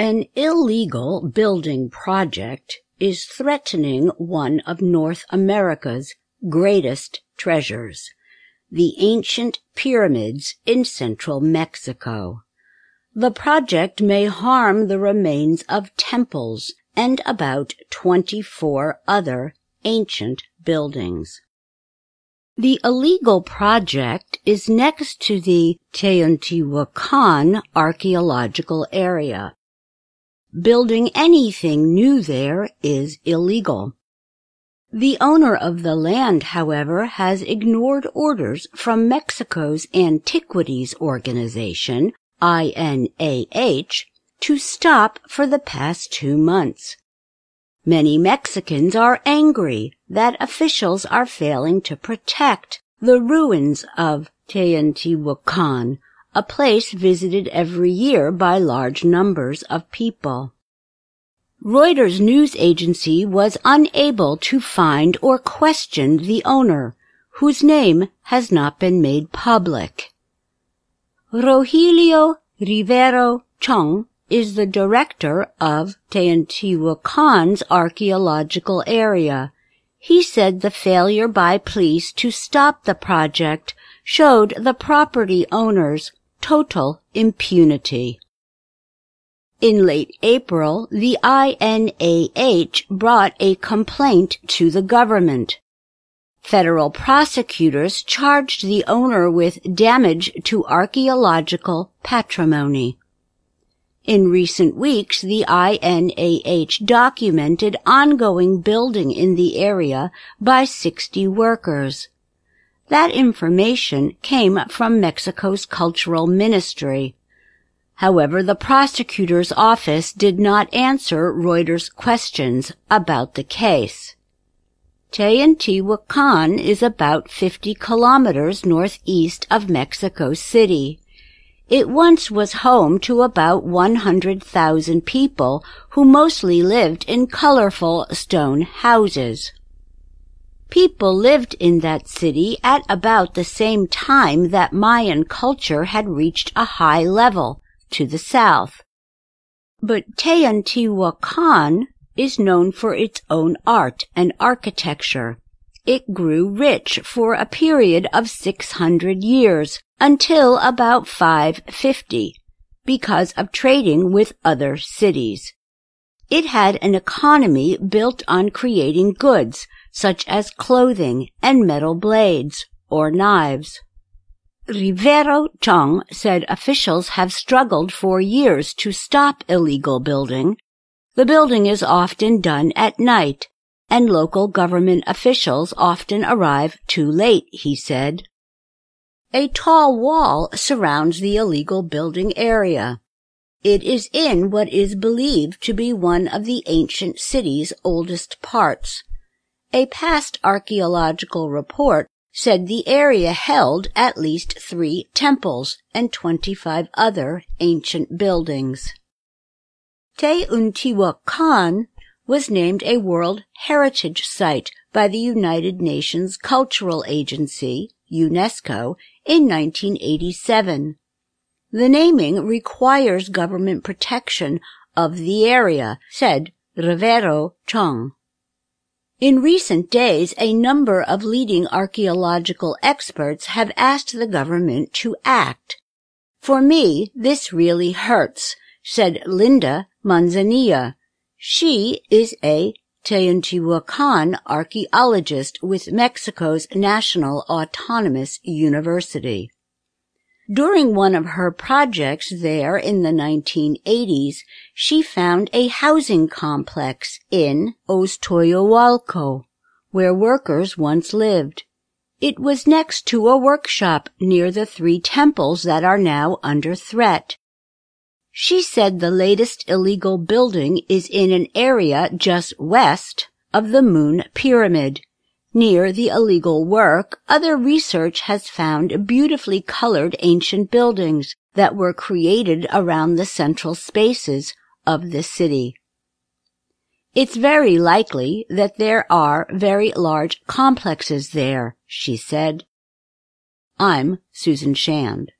An illegal building project is threatening one of North America's greatest treasures, the ancient pyramids in central Mexico. The project may harm the remains of temples and about 24 other ancient buildings. The illegal project is next to the Teotihuacan archaeological area. Building anything new there is illegal. The owner of the land, however, has ignored orders from Mexico's Antiquities Organization, INAH, to stop for the past two months. Many Mexicans are angry that officials are failing to protect the ruins of Teotihuacan, a place visited every year by large numbers of people. Reuters news agency was unable to find or question the owner, whose name has not been made public. Rogelio Rivero Chong is the director of Teotihuacan's archaeological area. He said the failure by police to stop the project showed the property owners total impunity. In late April, the INAH brought a complaint to the government. Federal prosecutors charged the owner with damage to archaeological patrimony. In recent weeks, the INAH documented ongoing building in the area by 60 workers. That information came from Mexico's cultural ministry. However, the prosecutor's office did not answer Reuters' questions about the case. Teotihuacan is about 50 kilometers northeast of Mexico City. It once was home to about 100,000 people who mostly lived in colorful stone houses. People lived in that city at about the same time that Mayan culture had reached a high level to the south. But Teotihuacan is known for its own art and architecture. It grew rich for a period of 600 years until about 550 because of trading with other cities. It had an economy built on creating goods such as clothing and metal blades or knives. Rivero Chong said officials have struggled for years to stop illegal building. The building is often done at night, and local government officials often arrive too late, he said. A tall wall surrounds the illegal building area. It is in what is believed to be one of the ancient city's oldest parts. A past archaeological report said the area held at least three temples and 25 other ancient buildings. Teotihuacan was named a World Heritage Site by the United Nations Cultural Agency, UNESCO, in 1987. The naming requires government protection of the area, said Rivero Chong. In recent days, a number of leading archaeological experts have asked the government to act. For me, this really hurts, said Linda Manzanilla. She is a Teotihuacan archaeologist with Mexico's National Autonomous University. During one of her projects there in the 1980s, she found a housing complex in Oztoyahualco, where workers once lived. It was next to a workshop near the three temples that are now under threat. She said the latest illegal building is in an area just west of the Moon Pyramid. Near the illegal work, other research has found beautifully colored ancient buildings that were created around the central spaces of the city. It's very likely that there are very large complexes there, she said. I'm Susan Shand.